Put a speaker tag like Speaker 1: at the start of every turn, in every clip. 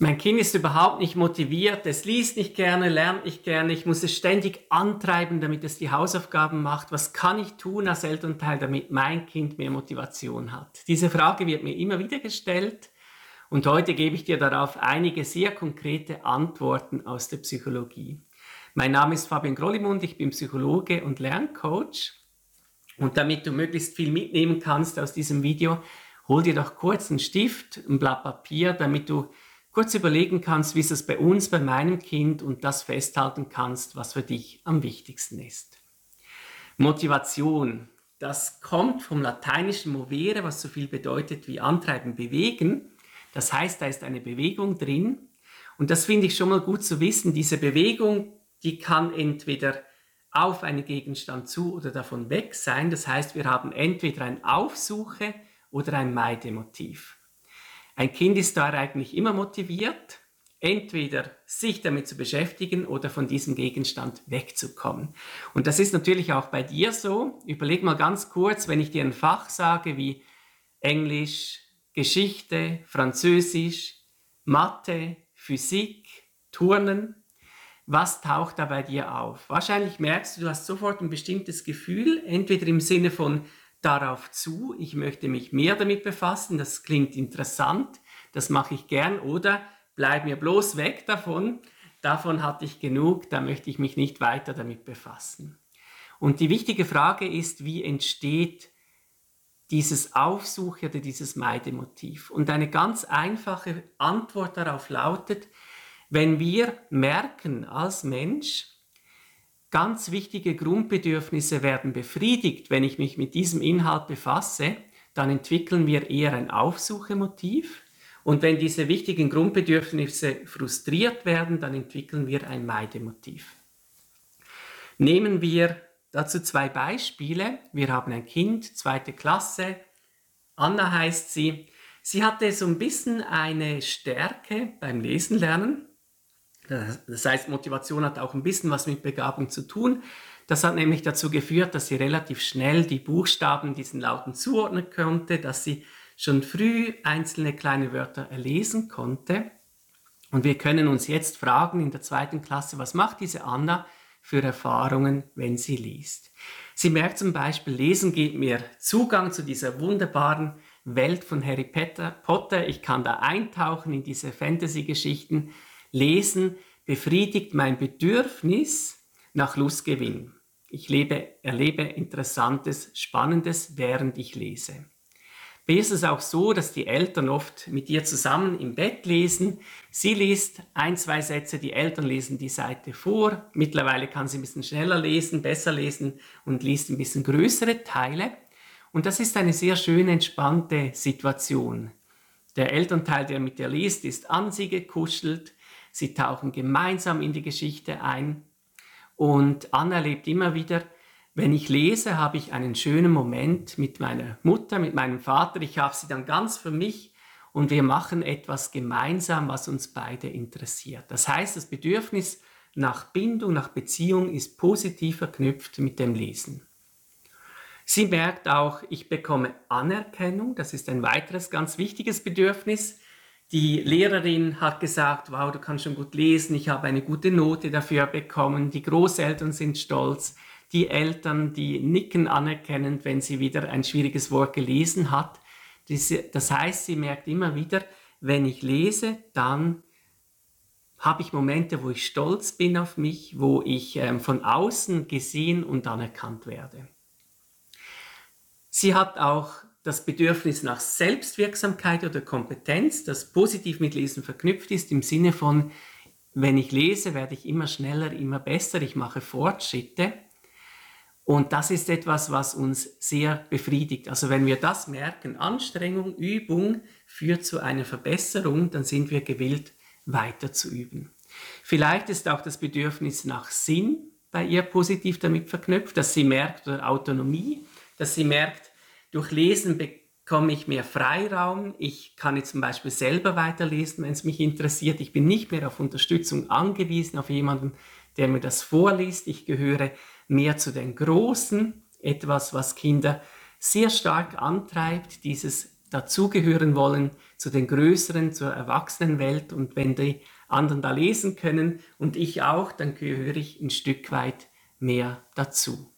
Speaker 1: Mein Kind ist überhaupt nicht motiviert, es liest nicht gerne, lernt nicht gerne, ich muss es ständig antreiben, damit es die Hausaufgaben macht. Was kann ich tun als Elternteil, damit mein Kind mehr Motivation hat? Diese Frage wird mir immer wieder gestellt und heute gebe ich dir darauf einige sehr konkrete Antworten aus der Psychologie. Mein Name ist Fabian Grollimund, ich bin Psychologe und Lerncoach und damit du möglichst viel mitnehmen kannst aus diesem Video, hol dir doch kurz einen Stift, ein Blatt Papier, damit du kurz überlegen kannst, wie ist es bei uns, bei meinem Kind und das festhalten kannst, was für dich am wichtigsten ist. Motivation, das kommt vom lateinischen movere, was so viel bedeutet wie antreiben, bewegen. Das heißt, da ist eine Bewegung drin und das finde ich schon mal gut zu wissen. Diese Bewegung, die kann entweder auf einen Gegenstand zu oder davon weg sein. Das heißt, wir haben entweder ein Aufsuche oder ein Meidemotiv. Ein Kind ist da eigentlich immer motiviert, entweder sich damit zu beschäftigen oder von diesem Gegenstand wegzukommen. Und das ist natürlich auch bei dir so. Überleg mal ganz kurz, wenn ich dir ein Fach sage wie Englisch, Geschichte, Französisch, Mathe, Physik, Turnen, was taucht da bei dir auf? Wahrscheinlich merkst du, du hast sofort ein bestimmtes Gefühl, entweder im Sinne von darauf zu, ich möchte mich mehr damit befassen, das klingt interessant, das mache ich gern oder bleib mir bloß weg davon, davon hatte ich genug, da möchte ich mich nicht weiter damit befassen. Und die wichtige Frage ist, wie entsteht dieses Aufsuche oder dieses Meidemotiv? Und eine ganz einfache Antwort darauf lautet, wenn wir merken als Mensch, Ganz wichtige Grundbedürfnisse werden befriedigt, wenn ich mich mit diesem Inhalt befasse, dann entwickeln wir eher ein Aufsuchemotiv. Und wenn diese wichtigen Grundbedürfnisse frustriert werden, dann entwickeln wir ein Meidemotiv. Nehmen wir dazu zwei Beispiele. Wir haben ein Kind, zweite Klasse. Anna heißt sie. Sie hatte so ein bisschen eine Stärke beim Lesen lernen. Das heißt, Motivation hat auch ein bisschen was mit Begabung zu tun. Das hat nämlich dazu geführt, dass sie relativ schnell die Buchstaben diesen Lauten zuordnen konnte, dass sie schon früh einzelne kleine Wörter erlesen konnte. Und wir können uns jetzt fragen in der zweiten Klasse, was macht diese Anna für Erfahrungen, wenn sie liest? Sie merkt zum Beispiel, Lesen gibt mir Zugang zu dieser wunderbaren Welt von Harry Potter. Ich kann da eintauchen in diese Fantasy-Geschichten. Lesen befriedigt mein Bedürfnis nach Lustgewinn. Ich lebe, erlebe Interessantes, Spannendes, während ich lese. Bei ist es auch so, dass die Eltern oft mit ihr zusammen im Bett lesen. Sie liest ein, zwei Sätze, die Eltern lesen die Seite vor. Mittlerweile kann sie ein bisschen schneller lesen, besser lesen und liest ein bisschen größere Teile. Und das ist eine sehr schöne, entspannte Situation. Der Elternteil, der mit ihr liest, ist an sie gekuschelt. Sie tauchen gemeinsam in die Geschichte ein. Und Anna erlebt immer wieder, wenn ich lese, habe ich einen schönen Moment mit meiner Mutter, mit meinem Vater. Ich habe sie dann ganz für mich und wir machen etwas gemeinsam, was uns beide interessiert. Das heißt, das Bedürfnis nach Bindung, nach Beziehung ist positiv verknüpft mit dem Lesen. Sie merkt auch, ich bekomme Anerkennung. Das ist ein weiteres ganz wichtiges Bedürfnis. Die Lehrerin hat gesagt, wow, du kannst schon gut lesen, ich habe eine gute Note dafür bekommen. Die Großeltern sind stolz. Die Eltern, die nicken anerkennend, wenn sie wieder ein schwieriges Wort gelesen hat. Das heißt, sie merkt immer wieder, wenn ich lese, dann habe ich Momente, wo ich stolz bin auf mich, wo ich ähm, von außen gesehen und anerkannt werde. Sie hat auch das Bedürfnis nach Selbstwirksamkeit oder Kompetenz, das positiv mit Lesen verknüpft ist, im Sinne von, wenn ich lese, werde ich immer schneller, immer besser, ich mache Fortschritte. Und das ist etwas, was uns sehr befriedigt. Also wenn wir das merken, Anstrengung, Übung führt zu einer Verbesserung, dann sind wir gewillt, weiter zu üben. Vielleicht ist auch das Bedürfnis nach Sinn bei ihr positiv damit verknüpft, dass sie merkt, oder Autonomie, dass sie merkt, durch Lesen bekomme ich mehr Freiraum. Ich kann jetzt zum Beispiel selber weiterlesen, wenn es mich interessiert. Ich bin nicht mehr auf Unterstützung angewiesen, auf jemanden, der mir das vorliest. Ich gehöre mehr zu den Großen, etwas, was Kinder sehr stark antreibt, dieses dazugehören wollen zu den Größeren, zur Erwachsenenwelt. Und wenn die anderen da lesen können und ich auch, dann gehöre ich ein Stück weit mehr dazu.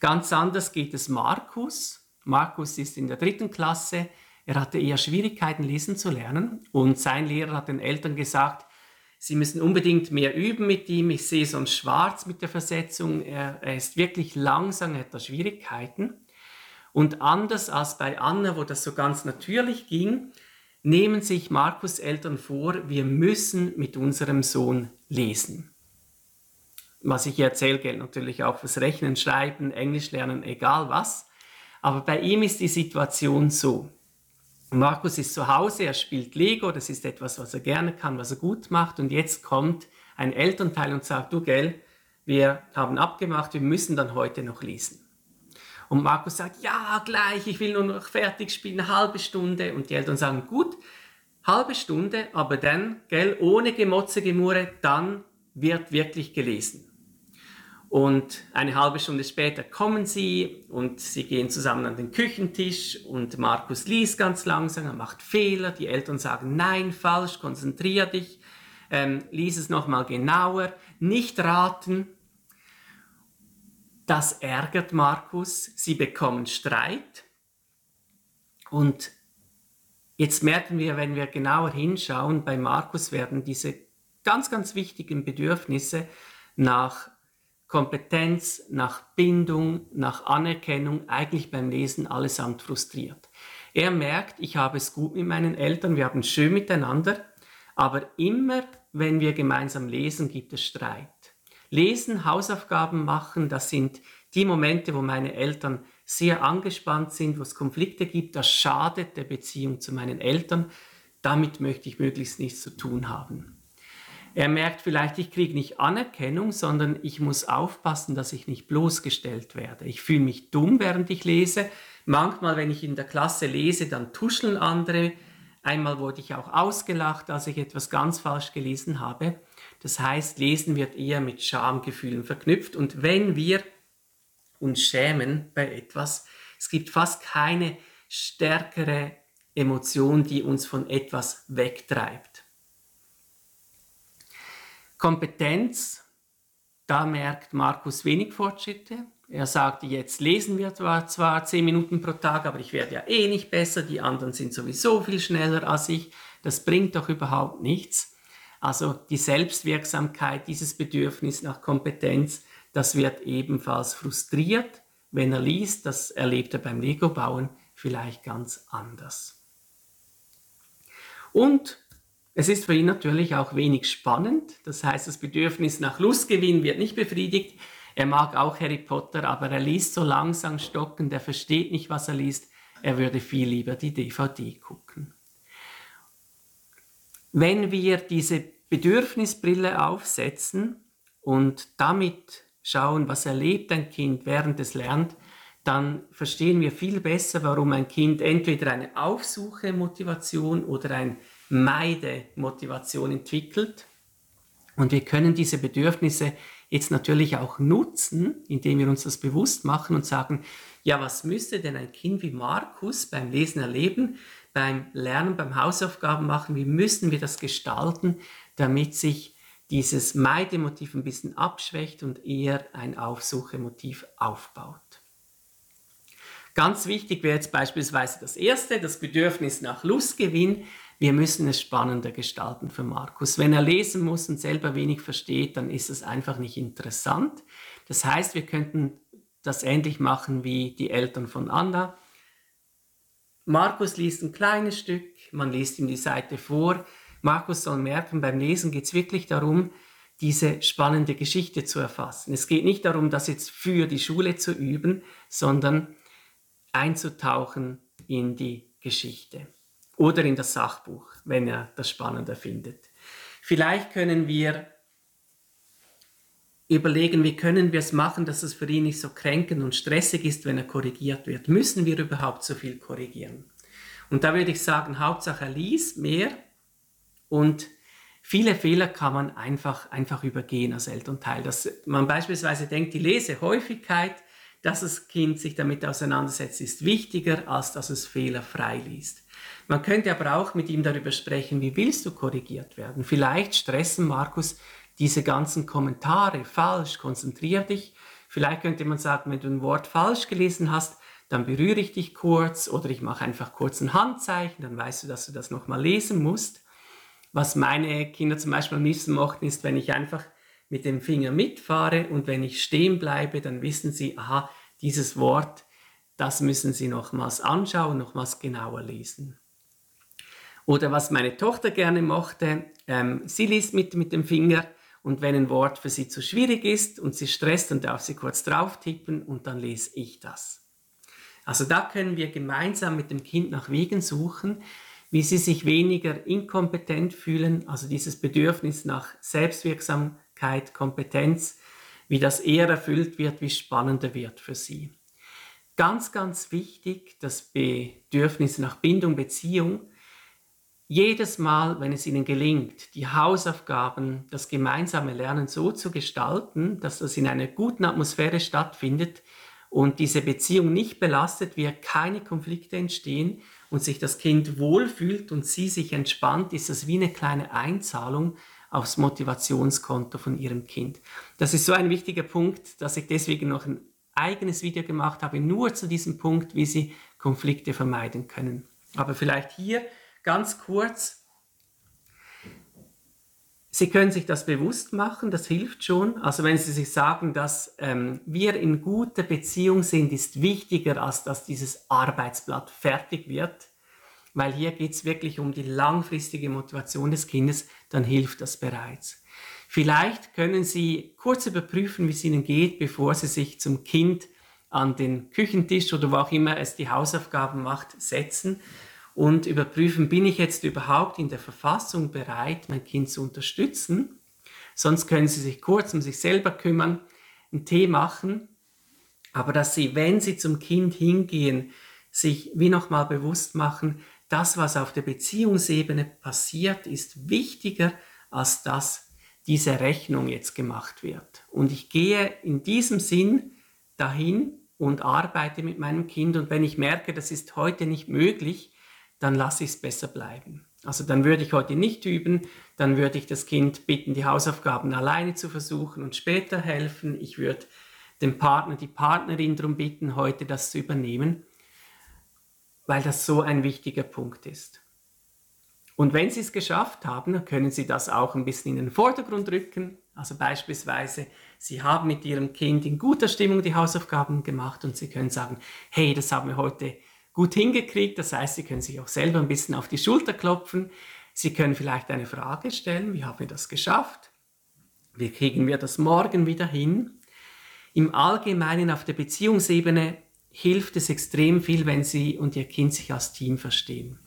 Speaker 1: Ganz anders geht es Markus. Markus ist in der dritten Klasse. Er hatte eher Schwierigkeiten, lesen zu lernen. Und sein Lehrer hat den Eltern gesagt, sie müssen unbedingt mehr üben mit ihm. Ich sehe sonst schwarz mit der Versetzung. Er, er ist wirklich langsam, er hat da Schwierigkeiten. Und anders als bei Anna, wo das so ganz natürlich ging, nehmen sich Markus Eltern vor, wir müssen mit unserem Sohn lesen. Was ich erzähle, gilt natürlich auch fürs Rechnen, Schreiben, Englisch lernen, egal was. Aber bei ihm ist die Situation so. Markus ist zu Hause, er spielt Lego, das ist etwas, was er gerne kann, was er gut macht. Und jetzt kommt ein Elternteil und sagt, du gell, wir haben abgemacht, wir müssen dann heute noch lesen. Und Markus sagt, ja, gleich, ich will nur noch fertig spielen, eine halbe Stunde. Und die Eltern sagen, gut, halbe Stunde, aber dann, gell, ohne Gemotze, Gemurre, dann wird wirklich gelesen. Und eine halbe Stunde später kommen sie und sie gehen zusammen an den Küchentisch und Markus liest ganz langsam, er macht Fehler, die Eltern sagen, nein, falsch, konzentrier dich, ähm, lies es nochmal genauer, nicht raten, das ärgert Markus, sie bekommen Streit. Und jetzt merken wir, wenn wir genauer hinschauen, bei Markus werden diese ganz, ganz wichtigen Bedürfnisse nach Kompetenz, nach Bindung, nach Anerkennung eigentlich beim Lesen allesamt frustriert. Er merkt, ich habe es gut mit meinen Eltern, wir haben es schön miteinander, aber immer, wenn wir gemeinsam lesen, gibt es Streit. Lesen, Hausaufgaben machen, das sind die Momente, wo meine Eltern sehr angespannt sind, wo es Konflikte gibt, das schadet der Beziehung zu meinen Eltern. Damit möchte ich möglichst nichts zu tun haben. Er merkt vielleicht, ich kriege nicht Anerkennung, sondern ich muss aufpassen, dass ich nicht bloßgestellt werde. Ich fühle mich dumm, während ich lese. Manchmal, wenn ich in der Klasse lese, dann tuscheln andere. Einmal wurde ich auch ausgelacht, als ich etwas ganz falsch gelesen habe. Das heißt, Lesen wird eher mit Schamgefühlen verknüpft. Und wenn wir uns schämen bei etwas, es gibt fast keine stärkere Emotion, die uns von etwas wegtreibt. Kompetenz, da merkt Markus wenig Fortschritte. Er sagte, jetzt lesen wir zwar, zehn Minuten pro Tag, aber ich werde ja eh nicht besser, die anderen sind sowieso viel schneller als ich. Das bringt doch überhaupt nichts. Also die Selbstwirksamkeit, dieses Bedürfnis nach Kompetenz, das wird ebenfalls frustriert, wenn er liest. Das erlebt er beim Lego-Bauen vielleicht ganz anders. Und es ist für ihn natürlich auch wenig spannend. Das heißt, das Bedürfnis nach Lustgewinn wird nicht befriedigt. Er mag auch Harry Potter, aber er liest so langsam stockend, er versteht nicht, was er liest. Er würde viel lieber die DVD gucken. Wenn wir diese Bedürfnisbrille aufsetzen und damit schauen, was erlebt ein Kind, während es lernt, dann verstehen wir viel besser, warum ein Kind entweder eine Aufsuche-Motivation oder eine Meide-Motivation entwickelt. Und wir können diese Bedürfnisse jetzt natürlich auch nutzen, indem wir uns das bewusst machen und sagen, ja, was müsste denn ein Kind wie Markus beim Lesen erleben, beim Lernen, beim Hausaufgaben machen, wie müssen wir das gestalten, damit sich dieses Meidemotiv ein bisschen abschwächt und eher ein Aufsuchemotiv aufbaut. Ganz wichtig wäre jetzt beispielsweise das erste, das Bedürfnis nach Lustgewinn. Wir müssen es spannender gestalten für Markus. Wenn er lesen muss und selber wenig versteht, dann ist es einfach nicht interessant. Das heißt, wir könnten das ähnlich machen wie die Eltern von Anna. Markus liest ein kleines Stück, man liest ihm die Seite vor. Markus soll merken, beim Lesen geht es wirklich darum, diese spannende Geschichte zu erfassen. Es geht nicht darum, das jetzt für die Schule zu üben, sondern einzutauchen in die Geschichte oder in das Sachbuch, wenn er das spannender findet. Vielleicht können wir überlegen, wie können wir es machen, dass es für ihn nicht so kränkend und stressig ist, wenn er korrigiert wird. Müssen wir überhaupt so viel korrigieren? Und da würde ich sagen, Hauptsache er liest mehr und viele Fehler kann man einfach, einfach übergehen als Elternteil. Dass man beispielsweise denkt, die Lesehäufigkeit, dass das Kind sich damit auseinandersetzt, ist wichtiger, als dass es Fehler freiliest. Man könnte aber auch mit ihm darüber sprechen, wie willst du korrigiert werden? Vielleicht stressen Markus diese ganzen Kommentare falsch, konzentrier dich. Vielleicht könnte man sagen, wenn du ein Wort falsch gelesen hast, dann berühre ich dich kurz oder ich mache einfach kurz ein Handzeichen, dann weißt du, dass du das nochmal lesen musst. Was meine Kinder zum Beispiel am liebsten mochten, ist, wenn ich einfach mit dem Finger mitfahre und wenn ich stehen bleibe, dann wissen sie, aha, dieses Wort, das müssen sie nochmals anschauen, nochmals genauer lesen. Oder was meine Tochter gerne mochte, ähm, sie liest mit, mit dem Finger und wenn ein Wort für sie zu schwierig ist und sie stresst, dann darf sie kurz drauf tippen und dann lese ich das. Also da können wir gemeinsam mit dem Kind nach Wegen suchen, wie sie sich weniger inkompetent fühlen, also dieses Bedürfnis nach Selbstwirksamkeit, Kompetenz, wie das eher erfüllt wird, wie spannender wird für sie. Ganz, ganz wichtig, das Bedürfnis nach Bindung, Beziehung. Jedes Mal, wenn es ihnen gelingt, die Hausaufgaben, das gemeinsame Lernen so zu gestalten, dass das in einer guten Atmosphäre stattfindet, und diese Beziehung nicht belastet wird, keine Konflikte entstehen und sich das Kind wohlfühlt und sie sich entspannt, ist das wie eine kleine Einzahlung aufs Motivationskonto von ihrem Kind. Das ist so ein wichtiger Punkt, dass ich deswegen noch ein eigenes Video gemacht habe, nur zu diesem Punkt, wie Sie Konflikte vermeiden können. Aber vielleicht hier ganz kurz Sie können sich das bewusst machen, das hilft schon. Also wenn Sie sich sagen, dass ähm, wir in guter Beziehung sind, ist wichtiger, als dass dieses Arbeitsblatt fertig wird, weil hier geht es wirklich um die langfristige Motivation des Kindes, dann hilft das bereits. Vielleicht können Sie kurz überprüfen, wie es Ihnen geht, bevor Sie sich zum Kind an den Küchentisch oder wo auch immer es die Hausaufgaben macht, setzen und überprüfen, bin ich jetzt überhaupt in der Verfassung bereit, mein Kind zu unterstützen. Sonst können Sie sich kurz um sich selber kümmern, einen Tee machen, aber dass Sie, wenn Sie zum Kind hingehen, sich wie nochmal bewusst machen, das, was auf der Beziehungsebene passiert, ist wichtiger, als dass diese Rechnung jetzt gemacht wird. Und ich gehe in diesem Sinn dahin und arbeite mit meinem Kind. Und wenn ich merke, das ist heute nicht möglich, dann lasse ich es besser bleiben. Also dann würde ich heute nicht üben, dann würde ich das Kind bitten, die Hausaufgaben alleine zu versuchen und später helfen. Ich würde den Partner, die Partnerin darum bitten, heute das zu übernehmen, weil das so ein wichtiger Punkt ist. Und wenn Sie es geschafft haben, dann können Sie das auch ein bisschen in den Vordergrund rücken. Also beispielsweise, Sie haben mit Ihrem Kind in guter Stimmung die Hausaufgaben gemacht und Sie können sagen, hey, das haben wir heute gut hingekriegt. Das heißt, Sie können sich auch selber ein bisschen auf die Schulter klopfen. Sie können vielleicht eine Frage stellen, wie haben wir das geschafft? Wie kriegen wir das morgen wieder hin? Im Allgemeinen auf der Beziehungsebene hilft es extrem viel, wenn Sie und Ihr Kind sich als Team verstehen.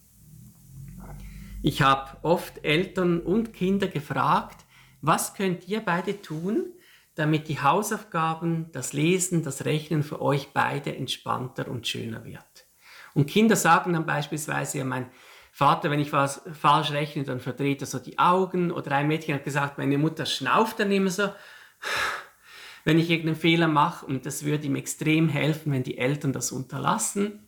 Speaker 1: Ich habe oft Eltern und Kinder gefragt, was könnt ihr beide tun, damit die Hausaufgaben, das Lesen, das Rechnen für euch beide entspannter und schöner wird. Und Kinder sagen dann beispielsweise, ja, mein Vater, wenn ich was falsch rechne, dann verdreht er so die Augen. Oder ein Mädchen hat gesagt, meine Mutter schnauft dann immer so, wenn ich irgendeinen Fehler mache. Und das würde ihm extrem helfen, wenn die Eltern das unterlassen.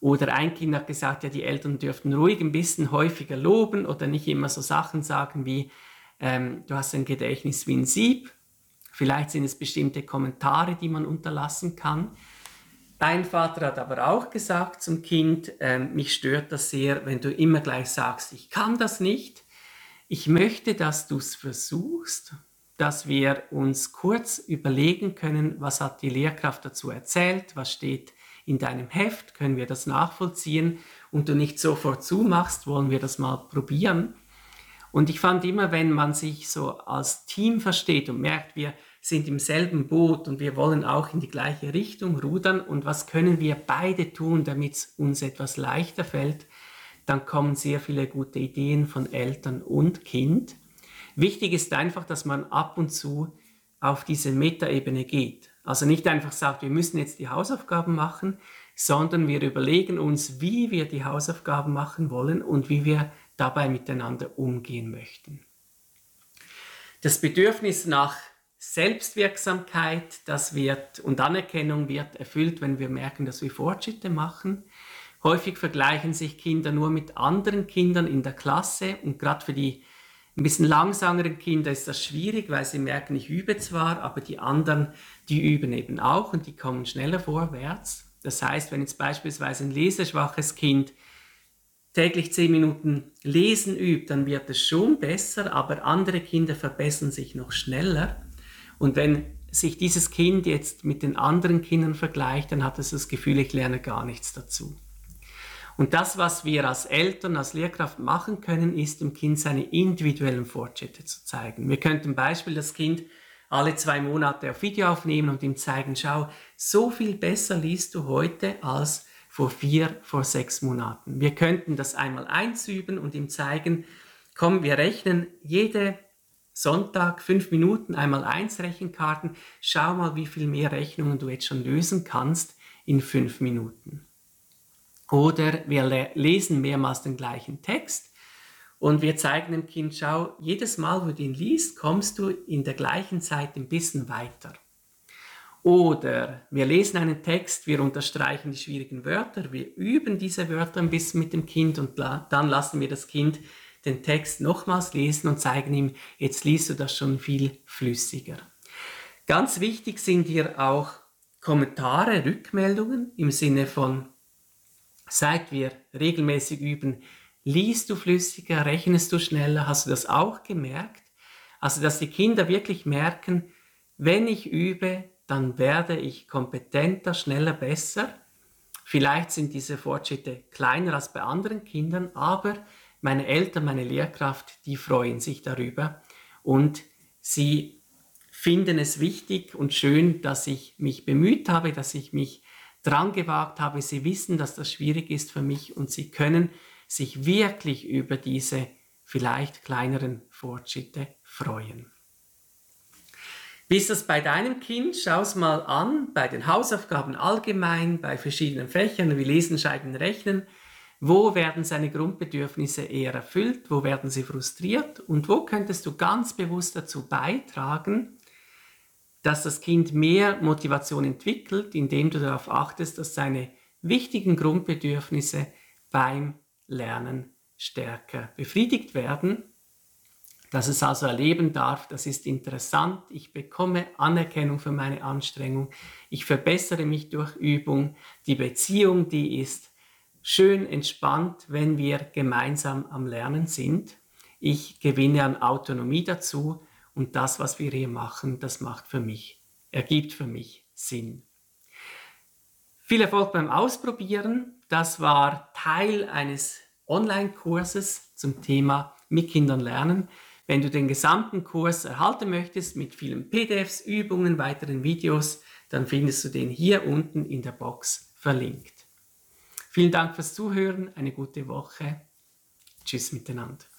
Speaker 1: Oder ein Kind hat gesagt, ja, die Eltern dürften ruhig ein bisschen häufiger loben oder nicht immer so Sachen sagen wie, ähm, du hast ein Gedächtnis wie ein Sieb. Vielleicht sind es bestimmte Kommentare, die man unterlassen kann. Dein Vater hat aber auch gesagt zum Kind, äh, mich stört das sehr, wenn du immer gleich sagst, ich kann das nicht. Ich möchte, dass du es versuchst, dass wir uns kurz überlegen können, was hat die Lehrkraft dazu erzählt, was steht in deinem Heft, können wir das nachvollziehen und du nicht sofort zumachst, wollen wir das mal probieren. Und ich fand immer, wenn man sich so als Team versteht und merkt, wir sind im selben Boot und wir wollen auch in die gleiche Richtung rudern und was können wir beide tun, damit es uns etwas leichter fällt, dann kommen sehr viele gute Ideen von Eltern und Kind. Wichtig ist einfach, dass man ab und zu auf diese Metaebene geht. Also nicht einfach sagt, wir müssen jetzt die Hausaufgaben machen, sondern wir überlegen uns, wie wir die Hausaufgaben machen wollen und wie wir dabei miteinander umgehen möchten. Das Bedürfnis nach Selbstwirksamkeit das wird, und Anerkennung wird erfüllt, wenn wir merken, dass wir Fortschritte machen. Häufig vergleichen sich Kinder nur mit anderen Kindern in der Klasse und gerade für die ein bisschen langsameren Kinder ist das schwierig, weil sie merken, ich übe zwar, aber die anderen, die üben eben auch und die kommen schneller vorwärts. Das heißt, wenn jetzt beispielsweise ein leseschwaches Kind täglich zehn Minuten lesen übt, dann wird es schon besser, aber andere Kinder verbessern sich noch schneller. Und wenn sich dieses Kind jetzt mit den anderen Kindern vergleicht, dann hat es das Gefühl, ich lerne gar nichts dazu. Und das, was wir als Eltern, als Lehrkraft machen können, ist dem Kind seine individuellen Fortschritte zu zeigen. Wir könnten Beispiel das Kind alle zwei Monate auf Video aufnehmen und ihm zeigen, schau, so viel besser liest du heute als vor vier, vor sechs Monaten. Wir könnten das einmal eins üben und ihm zeigen, komm, wir rechnen jede Sonntag fünf Minuten einmal eins Rechenkarten. Schau mal, wie viel mehr Rechnungen du jetzt schon lösen kannst in fünf Minuten. Oder wir lesen mehrmals den gleichen Text und wir zeigen dem Kind, schau, jedes Mal, wo du ihn liest, kommst du in der gleichen Zeit ein bisschen weiter. Oder wir lesen einen Text, wir unterstreichen die schwierigen Wörter, wir üben diese Wörter ein bisschen mit dem Kind und dann lassen wir das Kind den Text nochmals lesen und zeigen ihm, jetzt liest du das schon viel flüssiger. Ganz wichtig sind hier auch Kommentare, Rückmeldungen im Sinne von, seit wir regelmäßig üben, liest du flüssiger, rechnest du schneller, hast du das auch gemerkt? Also, dass die Kinder wirklich merken, wenn ich übe, dann werde ich kompetenter, schneller, besser. Vielleicht sind diese Fortschritte kleiner als bei anderen Kindern, aber meine Eltern, meine Lehrkraft, die freuen sich darüber und sie finden es wichtig und schön, dass ich mich bemüht habe, dass ich mich dran gewagt habe. Sie wissen, dass das schwierig ist für mich und sie können sich wirklich über diese vielleicht kleineren Fortschritte freuen. Wie ist das bei deinem Kind? Schau es mal an, bei den Hausaufgaben allgemein, bei verschiedenen Fächern wie Lesen, Schreiben, Rechnen. Wo werden seine Grundbedürfnisse eher erfüllt? Wo werden sie frustriert? Und wo könntest du ganz bewusst dazu beitragen, dass das Kind mehr Motivation entwickelt, indem du darauf achtest, dass seine wichtigen Grundbedürfnisse beim Lernen stärker befriedigt werden, dass es also erleben darf, das ist interessant, ich bekomme Anerkennung für meine Anstrengung, ich verbessere mich durch Übung, die Beziehung, die ist schön entspannt, wenn wir gemeinsam am Lernen sind. Ich gewinne an Autonomie dazu und das, was wir hier machen, das macht für mich, ergibt für mich Sinn. Viel Erfolg beim Ausprobieren. Das war Teil eines Online-Kurses zum Thema mit Kindern lernen. Wenn du den gesamten Kurs erhalten möchtest mit vielen PDFs, Übungen, weiteren Videos, dann findest du den hier unten in der Box verlinkt. Vielen Dank fürs Zuhören, eine gute Woche. Tschüss miteinander.